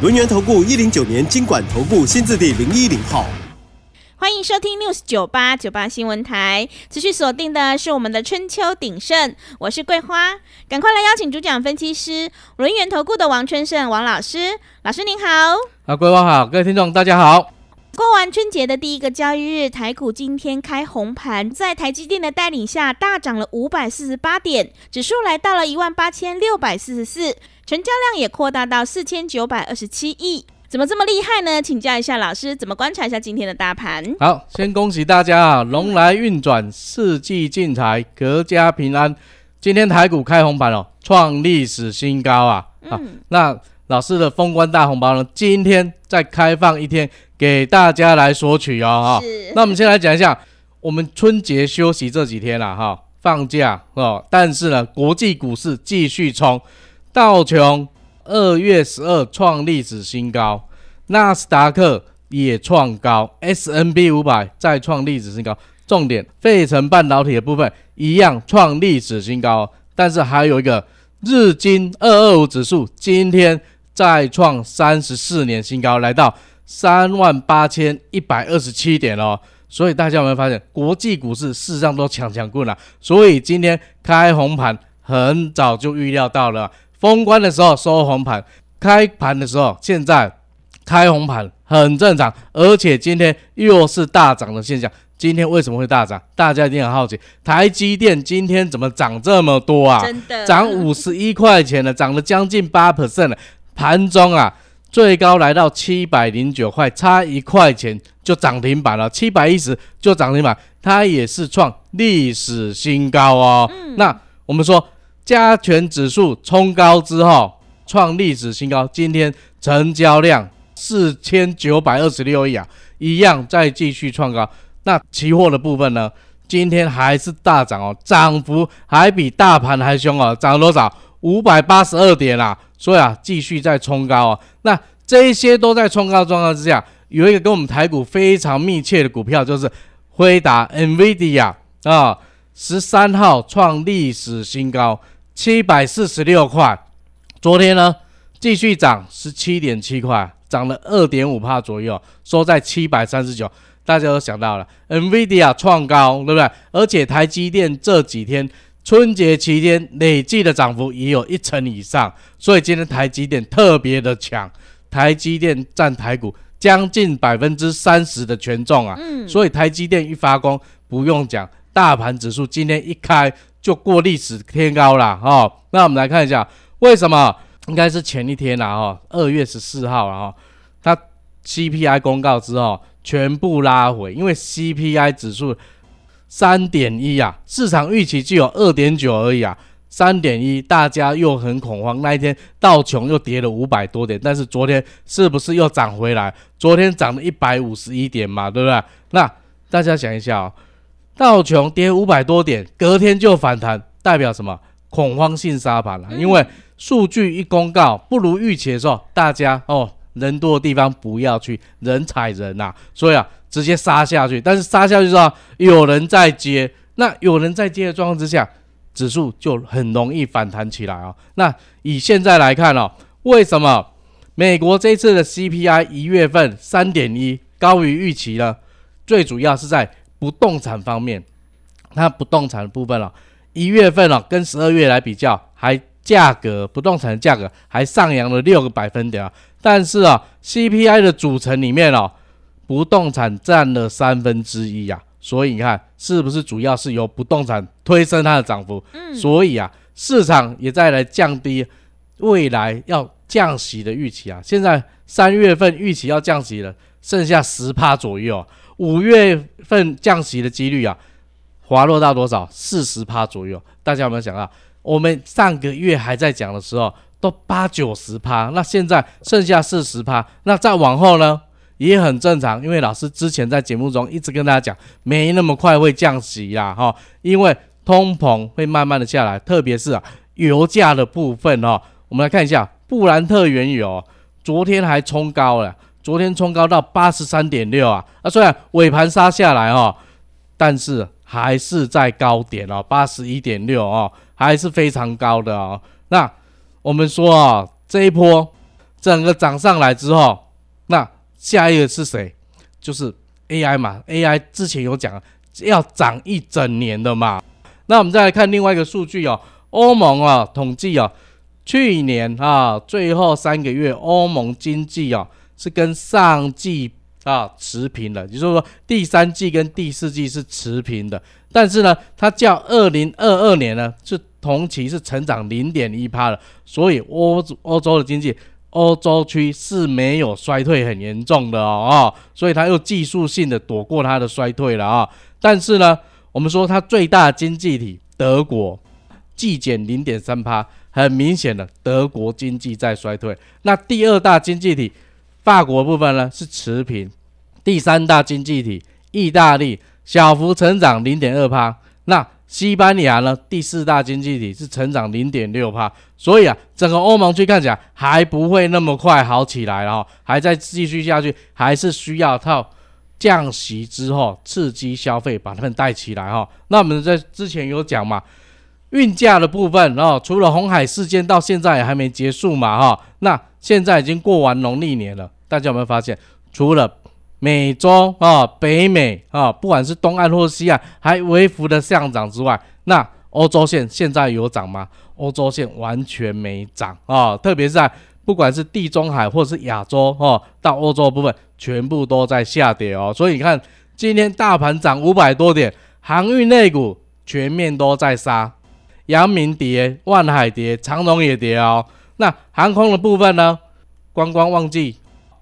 轮源投顾一零九年经管投顾新字第零一零号，欢迎收听 News 九八九八新闻台。持续锁定的是我们的春秋鼎盛，我是桂花，赶快来邀请主讲分析师轮源投顾的王春盛王老师。老师您好，啊，桂花好，各位听众大家好。过完春节的第一个交易日，台股今天开红盘，在台积电的带领下大涨了五百四十八点，指数来到了一万八千六百四十四。成交量也扩大到四千九百二十七亿，怎么这么厉害呢？请教一下老师，怎么观察一下今天的大盘？好，先恭喜大家啊，龙来运转，四季进财，阖家平安。今天台股开红盘哦，创历史新高啊！好，那老师的封关大红包呢？今天再开放一天给大家来索取哦，哈。那我们先来讲一下，我们春节休息这几天了哈，放假哦，但是呢，国际股市继续冲。道琼二月十二创历史新高，纳斯达克也创高，S N B 五百再创历史新高。重点，费城半导体的部分一样创历史新高，但是还有一个日经二二五指数今天再创三十四年新高，来到三万八千一百二十七点哦。所以大家有没有发现，国际股市事实上都强强棍了？所以今天开红盘，很早就预料到了。封关的时候收红盘，开盘的时候现在开红盘很正常，而且今天又是大涨的现象。今天为什么会大涨？大家一定很好奇，台积电今天怎么涨这么多啊？真的涨五十一块钱了，涨了将近八 percent 了。盘中啊，最高来到七百零九块，差一块钱就涨停板了，七百一十就涨停板，它也是创历史新高哦。那我们说。加权指数冲高之后创历史新高，今天成交量四千九百二十六亿啊，一样再继续创高。那期货的部分呢？今天还是大涨哦，涨幅还比大盘还凶哦，涨了多少？五百八十二点啦。所以啊，继续在冲高哦。那这些都在冲高状况之下，有一个跟我们台股非常密切的股票，就是辉达 （NVIDIA） 啊，十三号创历史新高。七百四十六块，昨天呢继续涨十七点七块，涨了二点五帕左右，收在七百三十九。大家都想到了，NVIDIA 创高，对不对？而且台积电这几天春节期间累计的涨幅也有一成以上，所以今天台积电特别的强，台积电占台股将近百分之三十的权重啊。嗯，所以台积电一发光，不用讲，大盘指数今天一开。就过历史天高了哈，那我们来看一下为什么？应该是前一天啦哈，二月十四号了哈，它 CPI 公告之后全部拉回，因为 CPI 指数三点一啊，市场预期只有二点九而已啊，三点一大家又很恐慌，那一天道琼又跌了五百多点，但是昨天是不是又涨回来？昨天涨了一百五十一点嘛，对不对？那大家想一下哦。道琼跌五百多点，隔天就反弹，代表什么？恐慌性杀盘了。因为数据一公告不如预期的时候，大家哦人多的地方不要去，人踩人呐，所以啊直接杀下去。但是杀下去之后，有人在接，那有人在接的状况之下，指数就很容易反弹起来啊。那以现在来看哦，为什么美国这次的 CPI 一月份三点一高于预期呢？最主要是在。不动产方面，它不动产的部分哦，一月份哦跟十二月来比较，还价格不动产的价格还上扬了六个百分点啊。但是啊，CPI 的组成里面哦，不动产占了三分之一啊，所以你看是不是主要是由不动产推升它的涨幅？嗯，所以啊，市场也在来降低未来要降息的预期啊。现在三月份预期要降息了，剩下十趴左右。五月份降息的几率啊，滑落到多少？四十趴左右。大家有没有想到？我们上个月还在讲的时候，都八九十趴，那现在剩下四十趴，那再往后呢？也很正常，因为老师之前在节目中一直跟大家讲，没那么快会降息啦，哈，因为通膨会慢慢的下来，特别是啊油价的部分哦，我们来看一下布兰特原油，昨天还冲高了，昨天冲高到八十三点六啊，啊虽然尾盘杀下来哦，但是还是在高点哦，八十一点六哦，还是非常高的哦。那我们说啊，这一波整个涨上来之后，那下一个是谁？就是 AI 嘛，AI 之前有讲要涨一整年的嘛。那我们再来看另外一个数据哦，欧盟啊统计啊，去年啊最后三个月欧盟经济啊是跟上季啊持平的，也就是说第三季跟第四季是持平的。但是呢，它较二零二二年呢是同期是成长零点一趴的，所以欧欧洲的经济。欧洲区是没有衰退很严重的哦，所以它又技术性的躲过它的衰退了啊。但是呢，我们说它最大经济体德国季减零点三趴，很明显的德国经济在衰退。那第二大经济体法国部分呢是持平，第三大经济体意大利小幅成长零点二趴。那西班牙呢？第四大经济体是成长零点六帕，所以啊，整个欧盟区看起来还不会那么快好起来了哈，还在继续下去，还是需要靠降息之后刺激消费，把他们带起来哈。那我们在之前有讲嘛，运价的部分哦，除了红海事件到现在也还没结束嘛哈，那现在已经过完农历年了，大家有没有发现，除了美洲啊，北美啊，不管是东岸或西岸，还微幅的上涨之外，那欧洲线现在有涨吗？欧洲线完全没涨啊！特别是在不管是地中海或是亚洲哦，到欧洲部分全部都在下跌哦。所以你看，今天大盘涨五百多点，航运类股全面都在杀，阳明跌，万海跌，长隆也跌哦。那航空的部分呢？观光旺季。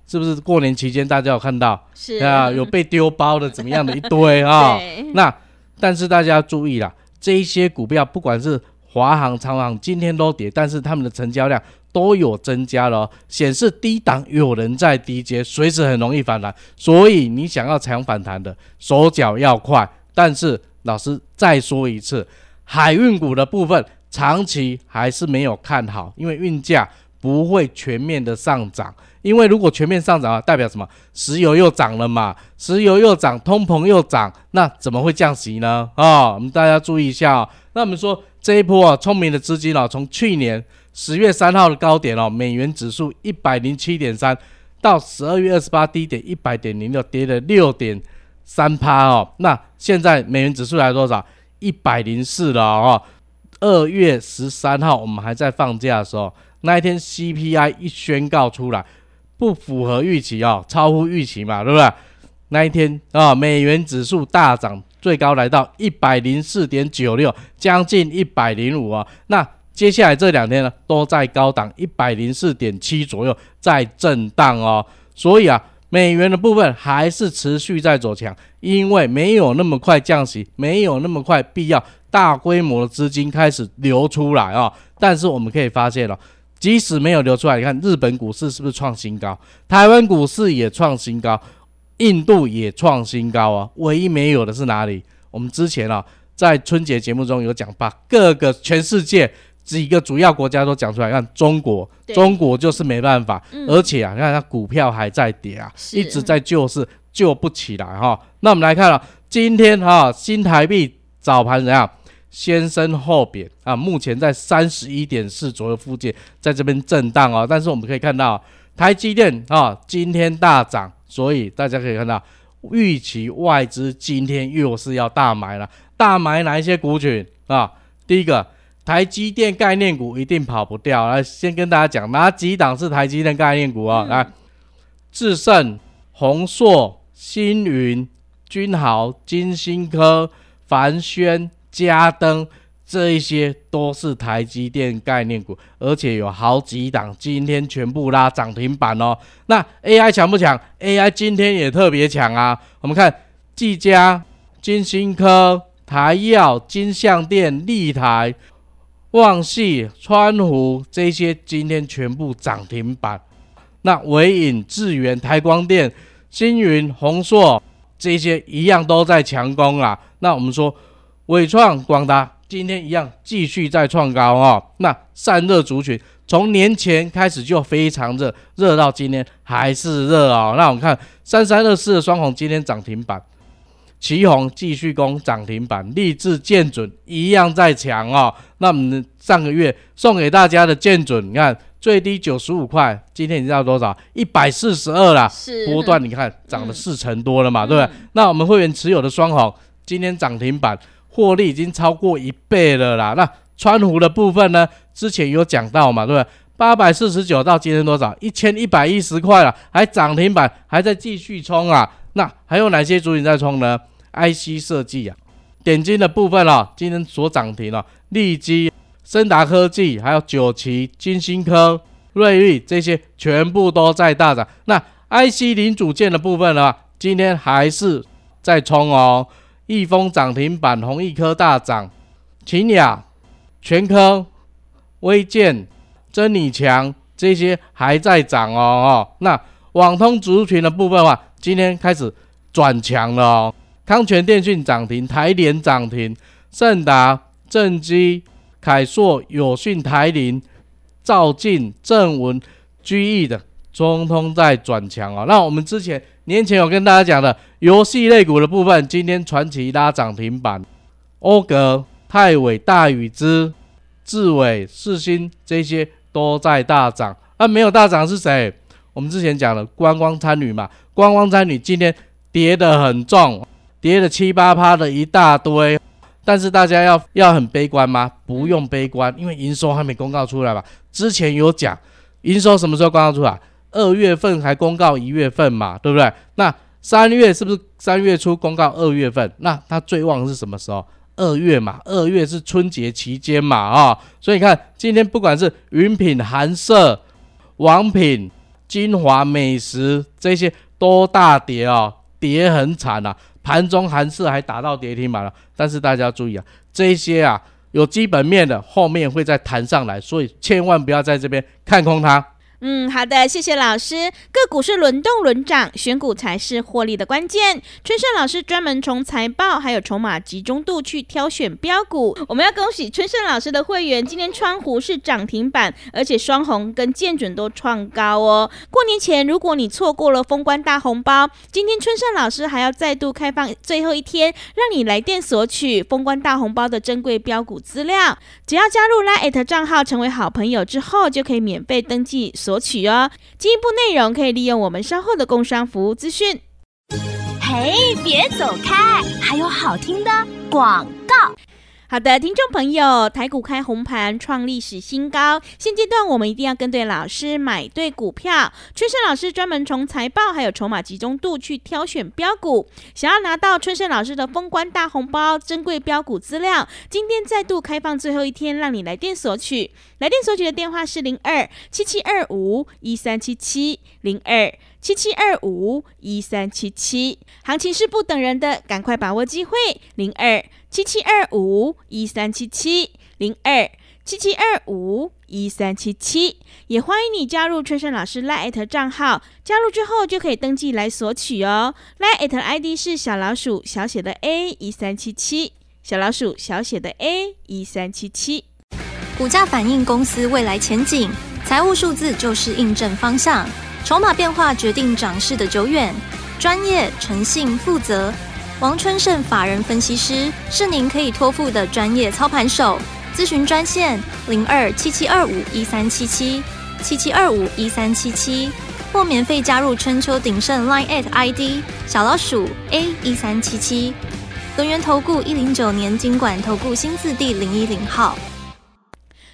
是不是过年期间大家有看到？是啊，有被丢包的怎么样的一堆啊？那但是大家要注意啦，这一些股票不管是华航、长航，今天都跌，但是他们的成交量都有增加了，显示低档有人在低接，随时很容易反弹。所以你想要抢反弹的，手脚要快。但是老师再说一次，海运股的部分长期还是没有看好，因为运价不会全面的上涨。因为如果全面上涨啊，代表什么？石油又涨了嘛，石油又涨，通膨又涨，那怎么会降息呢？啊，我们大家注意一下啊。那我们说这一波啊，聪明的资金啊，从去年十月三号的高点哦，美元指数一百零七点三，到十二月二十八低点一百点零六，跌了六点三趴哦。那现在美元指数来多少？一百零四了哦。二月十三号我们还在放假的时候，那一天 CPI 一宣告出来。不符合预期哦，超乎预期嘛，对不对？那一天啊，美元指数大涨，最高来到一百零四点九六，将近一百零五啊。那接下来这两天呢，都在高档一百零四点七左右，在震荡哦。所以啊，美元的部分还是持续在走强，因为没有那么快降息，没有那么快必要大规模的资金开始流出来啊。但是我们可以发现了。即使没有流出来，你看日本股市是不是创新高？台湾股市也创新高，印度也创新高啊！唯一没有的是哪里？我们之前啊，在春节节目中有讲，把各个全世界几个主要国家都讲出来。看中国，中国就是没办法，而且啊，你看它股票还在跌啊，一直在救市，救不起来哈。那我们来看了今天哈，新台币早盘怎样？先升后贬啊，目前在三十一点四左右附近，在这边震荡哦。但是我们可以看到，台积电啊今天大涨，所以大家可以看到，预期外资今天又是要大买了。大买哪一些股群啊？第一个，台积电概念股一定跑不掉。来，先跟大家讲哪几档是台积电概念股啊？来，智胜、宏硕、星云、君豪、金星科、凡轩。嘉登这一些都是台积电概念股，而且有好几档今天全部拉涨停板哦。那 AI 强不强？AI 今天也特别强啊。我们看技嘉、金星科、台药、金相电、立台、旺系、川湖这些今天全部涨停板。那伟影、智源、台光电。星云、宏硕这些一样都在强攻啊。那我们说伟创、广达今天一样继续在创高哦。那散热族群从年前开始就非常热，热到今天还是热哦。那我们看三三二四的双红今天涨停板。旗红继续攻涨停板，立志见准一样在强哦。那我们上个月送给大家的见准，你看最低九十五块，今天你知道多少？一百四十二啦，是波段你看涨了四成多了嘛，对不对？那我们会员持有的双红今天涨停板，获利已经超过一倍了啦。那川湖的部分呢？之前有讲到嘛，对不对？八百四十九到今天多少？一千一百一十块了，还涨停板，还在继续冲啊。那还有哪些主体在冲呢？IC 设计啊，点金的部分啊，今天所涨停了，利基、森达科技，还有九旗、金星科、瑞昱这些全部都在大涨。那 IC 零组件的部分呢，今天还是在冲哦。易丰涨停板，宏易科大涨，秦雅、全科、微健、真理强这些还在涨哦哦。那网通族群的部分的话，今天开始转强了哦，康泉电讯涨停，台联涨停，盛达、正基、凯硕、友讯、台铃、兆进、正文、居易的，通通在转强哦。那我们之前年前有跟大家讲的游戏类股的部分，今天传奇拉涨停板，欧格、泰伟、大宇之、智伟、世新这些都在大涨，那没有大涨是谁？我们之前讲了观光参与嘛，观光参与今天跌得很重，跌了七八趴的一大堆。但是大家要要很悲观吗？不用悲观，因为营收还没公告出来嘛。之前有讲营收什么时候公告出来？二月份还公告一月份嘛，对不对？那三月是不是三月初公告二月份？那它最旺是什么时候？二月嘛，二月是春节期间嘛啊。所以你看今天不管是云品、韩舍、王品。金华美食这些都大跌哦，跌很惨啊，盘中寒市还打到跌停板了。但是大家注意啊，这些啊有基本面的，后面会再弹上来，所以千万不要在这边看空它。嗯，好的，谢谢老师。个股是轮动轮涨，选股才是获利的关键。春盛老师专门从财报还有筹码集中度去挑选标股。我们要恭喜春盛老师的会员，今天川湖是涨停板，而且双红跟建准都创高哦。过年前，如果你错过了封关大红包，今天春盛老师还要再度开放最后一天，让你来电索取封关大红包的珍贵标股资料。只要加入拉 at 账号，成为好朋友之后，就可以免费登记。索取哦，进一步内容可以利用我们稍后的工商服务资讯。嘿，别走开，还有好听的广告。好的，听众朋友，台股开红盘，创历史新高。现阶段我们一定要跟对老师，买对股票。春生老师专门从财报还有筹码集中度去挑选标股。想要拿到春生老师的封关大红包、珍贵标股资料，今天再度开放最后一天，让你来电索取。来电索取的电话是零二七七二五一三七七零二七七二五一三七七。行情是不等人的，赶快把握机会。零二。七七二五一三七七零二七七二五一三七七，也欢迎你加入春生老师 Lite 账号，加入之后就可以登记来索取哦。Lite ID 是小老鼠小写的 A 一三七七，小老鼠小写的 A 一三七七。股价反映公司未来前景，财务数字就是印证方向，筹码变化决定涨势的久远，专业、诚信、负责。王春盛法人分析师是您可以托付的专业操盘手，咨询专线零二七七二五一三七七七七二五一三七七，或免费加入春秋鼎盛 Line at ID 小老鼠 A 一三七七，轮源投顾一零九年经管投顾新字第零一零号。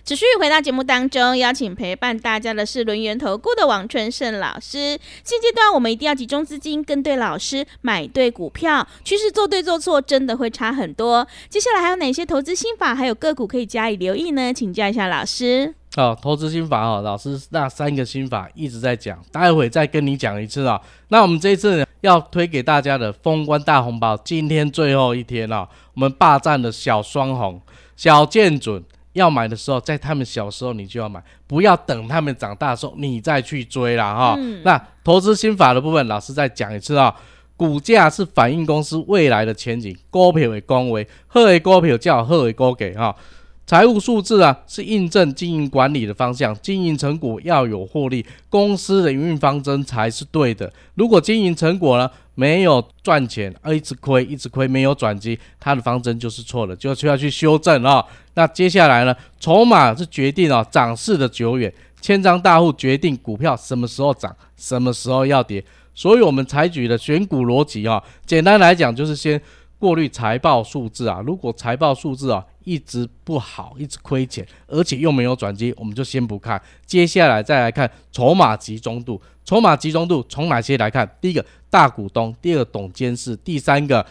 持续回到节目当中，邀请陪伴大家的是轮源投顾的王春盛老师。现阶段我们一定要集中资金，跟对老师，买对股票，趋势做对做错，真的会差很多。接下来还有哪些投资心法，还有个股可以加以留意呢？请教一下老师。哦，投资心法哦，老师那三个心法一直在讲，待会再跟你讲一次啊。那我们这一次要推给大家的封关大红包，今天最后一天了，我们霸占的小双红、小剑准。要买的时候，在他们小时候你就要买，不要等他们长大的时候你再去追了哈。那投资心法的部分，老师再讲一次啊。股价是反映公司未来的前景，股票为恭维，好的股票叫好的股给哈。财务数字啊，是印证经营管理的方向，经营成果要有获利，公司的营运方针才是对的。如果经营成果呢没有赚钱，而一直亏，一直亏，没有转机，它的方针就是错的，就需要去修正啊。那接下来呢，筹码是决定啊涨势的久远，千张大户决定股票什么时候涨，什么时候要跌。所以我们采取的选股逻辑啊，简单来讲就是先过滤财报数字啊，如果财报数字啊一直不好，一直亏钱，而且又没有转机，我们就先不看。接下来再来看筹码集中度，筹码集中度从哪些来看？第一个大股东，第二个董监事，第三个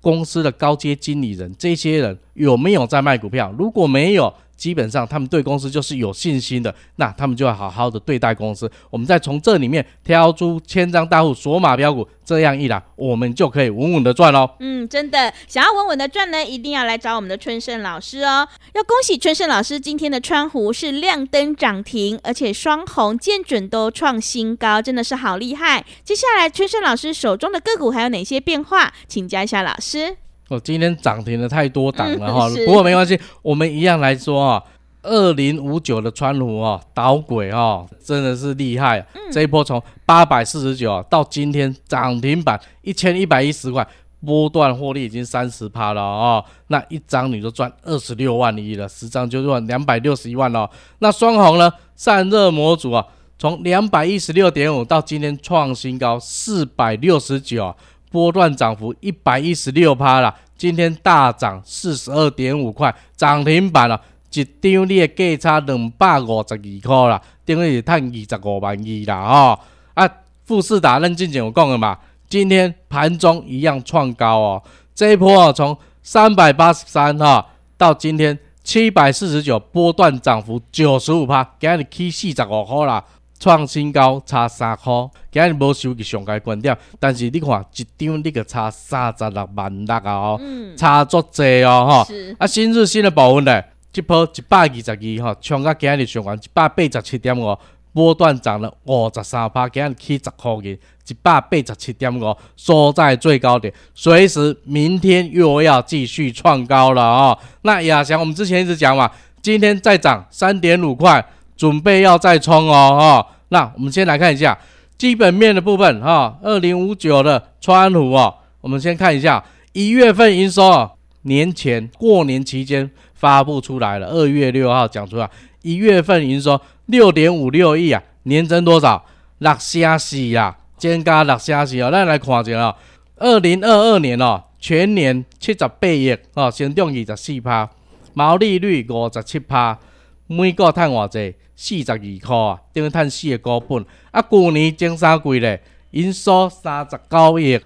公司的高阶经理人，这些人有没有在卖股票？如果没有。基本上他们对公司就是有信心的，那他们就要好好的对待公司。我们再从这里面挑出千张大户锁码标股，这样一来，我们就可以稳稳的赚喽。嗯，真的，想要稳稳的赚呢，一定要来找我们的春盛老师哦。要恭喜春盛老师今天的川湖是亮灯涨停，而且双红见准都创新高，真的是好厉害。接下来春盛老师手中的个股还有哪些变化？请教一下老师。哦，今天涨停的太多档了 哈，不过没关系，我们一样来说啊，二零五九的川湖啊，导轨啊，真的是厉害，这一波从八百四十九到今天涨停板一千一百一十块，波段获利已经三十趴了啊，那一张你就赚二十六万一了，十张就赚两百六十一万了。那双红呢，散热模组啊，从两百一十六点五到今天创新高四百六十九。波段涨幅一百一十六趴了，今天大涨四十二点五块，涨停板了，一张你的价差两百五十二块啦，等于是赚二十五万二啦哦。啊，富士达认进前有讲的嘛，今天盘中一样创高哦，这一波啊从三百八十三哈到今天七百四十九，波段涨幅九十五趴，今日起四十五块啦。创新高差三块，今日无收去上界观点，但是你看一张你个差三十六万六啊哦，差足济哦哈。啊，新日新的部分呢，这波一百二十二哈，冲到今日上完一百八十七点五，波段涨了五十三趴，今日起十块钱，一百八十七点五，收在最高点，随时明天又要继续创高了啊。那亚翔，我们之前一直讲嘛，今天再涨三点五块。准备要再冲哦，哈，那我们先来看一下基本面的部分，哈，二零五九的川湖哦，我们先看一下一月份营收，年前过年期间发布出来了，二月六号讲出来，一月份营收六点五六亿啊，年增多少？六虾四啊，增加六虾四哦，咱来看一下哦，二零二二年哦，全年七十八亿哦，成长二十四趴，毛利率五十七趴，每个赚偌济？四十二块啊，等于赚四个股本。啊，去年前三季咧，营收三十九亿，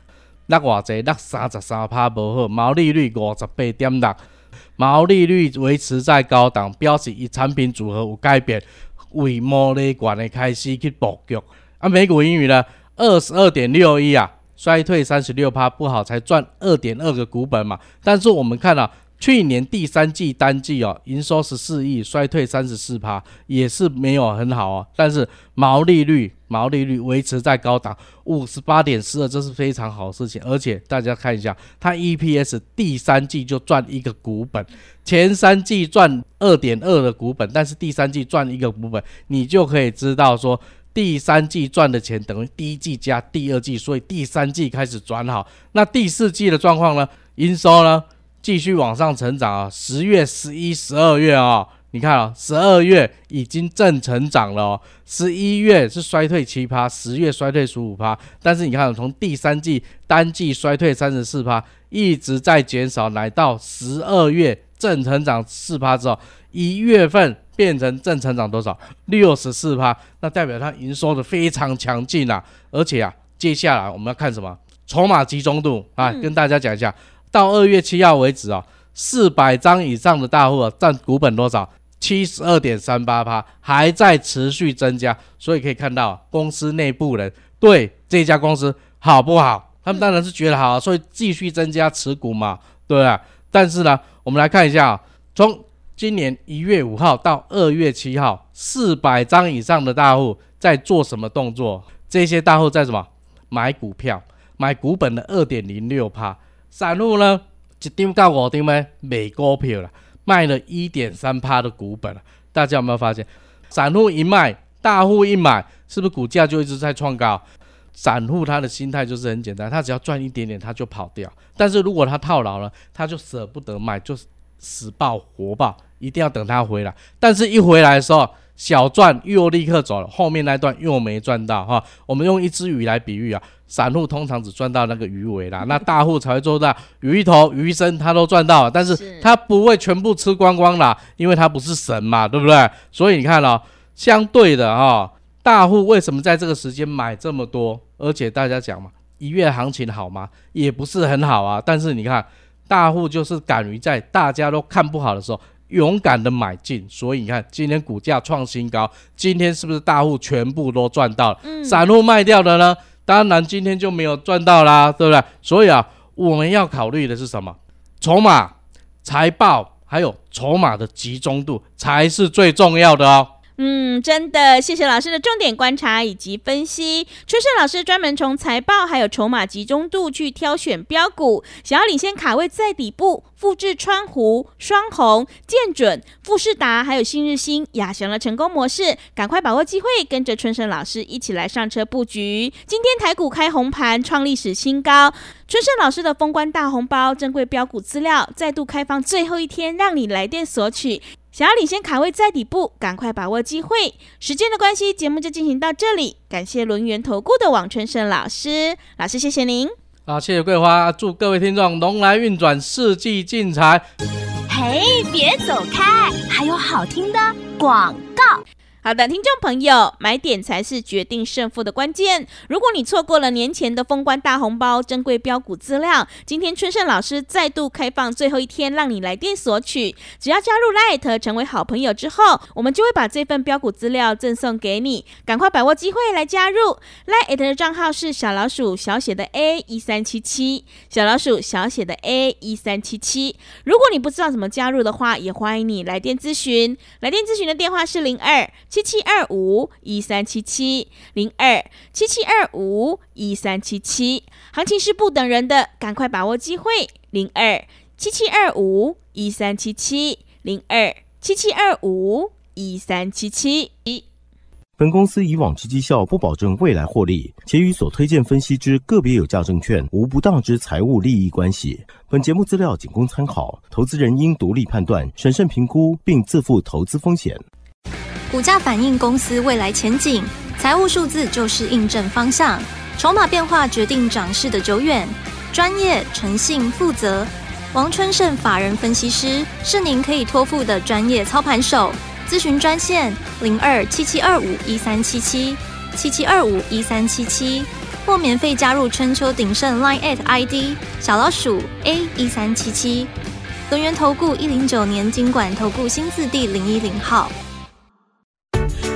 落偌济？落三十三趴无好，毛利率五十八点六，毛利率维持在高档，表示伊产品组合有改变，为毛利管的开始去布局。啊，美股英语呢，二十二点六一啊，衰退三十六趴，不好才赚二点二个股本嘛。但是我们看到。去年第三季单季哦，营收十四亿，衰退三十四趴，也是没有很好哦。但是毛利率毛利率维持在高档五十八点四二，这是非常好的事情。而且大家看一下，它 EPS 第三季就赚一个股本，前三季赚二点二的股本，但是第三季赚一个股本，你就可以知道说第三季赚的钱等于第一季加第二季，所以第三季开始转好。那第四季的状况呢？营收呢？继续往上成长啊！十月、十一、十二月啊，你看啊，十二月已经正成长了哦。十一月是衰退七趴，十月衰退十五趴。但是你看，从第三季单季衰退三十四趴，一直在减少，来到十二月正成长四趴之后，一月份变成正成长多少？六十四趴。那代表它营收的非常强劲啊！而且啊，接下来我们要看什么？筹码集中度啊，跟大家讲一下。到二月七号为止啊，四百张以上的大户啊，占股本多少？七十二点三八趴，还在持续增加。所以可以看到，公司内部人对这家公司好不好？他们当然是觉得好，所以继续增加持股嘛，对不对？但是呢，我们来看一下，从今年一月五号到二月七号，四百张以上的大户在做什么动作？这些大户在什么？买股票，买股本的二点零六趴。散户呢，一张到五张呢，买股票了，卖了一点三趴的股本了。大家有没有发现，散户一卖，大户一买，是不是股价就一直在创高？散户他的心态就是很简单，他只要赚一点点他就跑掉。但是如果他套牢了，他就舍不得卖，就死抱活抱，一定要等他回来。但是一回来的时候，小赚又立刻走了，后面那段又没赚到哈。我们用一只鱼来比喻啊，散户通常只赚到那个鱼尾啦，那大户才会做到鱼头、鱼身他都赚到了，但是他不会全部吃光光啦，因为他不是神嘛，对不对？所以你看哦，相对的哈。大户为什么在这个时间买这么多？而且大家讲嘛，一月行情好吗？也不是很好啊。但是你看，大户就是敢于在大家都看不好的时候，勇敢的买进。所以你看，今天股价创新高，今天是不是大户全部都赚到了？散户卖掉的呢？当然今天就没有赚到啦，对不对？所以啊，我们要考虑的是什么？筹码、财报，还有筹码的集中度才是最重要的哦。嗯，真的，谢谢老师的重点观察以及分析。春盛老师专门从财报还有筹码集中度去挑选标股，想要领先卡位在底部，复制川湖、双红、建准、富士达还有新日新、亚翔的成功模式，赶快把握机会，跟着春盛老师一起来上车布局。今天台股开红盘，创历史新高。春盛老师的封关大红包，珍贵标股资料再度开放，最后一天让你来电索取。想要领先卡位在底部，赶快把握机会。时间的关系，节目就进行到这里。感谢轮源投顾的王春盛老师，老师谢谢您。好，谢谢桂花，祝各位听众龙来运转，四季进财。嘿，别走开，还有好听的广告。好的，听众朋友，买点才是决定胜负的关键。如果你错过了年前的封关大红包、珍贵标股资料，今天春盛老师再度开放最后一天，让你来电索取。只要加入 Light 成为好朋友之后，我们就会把这份标股资料赠送给你。赶快把握机会来加入 Light 的账号是小老鼠小写的 A 一三七七，小老鼠小写的 A 一三七七。如果你不知道怎么加入的话，也欢迎你来电咨询。来电咨询的电话是零二。七七二五一三七七零二七七二五一三七七，行情是不等人的，赶快把握机会。零二七七二五一三七七零二七七二五一三七七。本公司以往之绩效不保证未来获利，且与所推荐分析之个别有价证券无不当之财务利益关系。本节目资料仅供参考，投资人应独立判断、审慎评估，并自负投资风险。股价反映公司未来前景，财务数字就是印证方向，筹码变化决定涨势的久远。专业、诚信、负责，王春盛法人分析师是您可以托付的专业操盘手。咨询专线零二七七二五一三七七七七二五一三七七，或免费加入春秋鼎盛 Line at ID 小老鼠 A 一三七七。轮源投顾一零九年经管投顾新字第零一零号。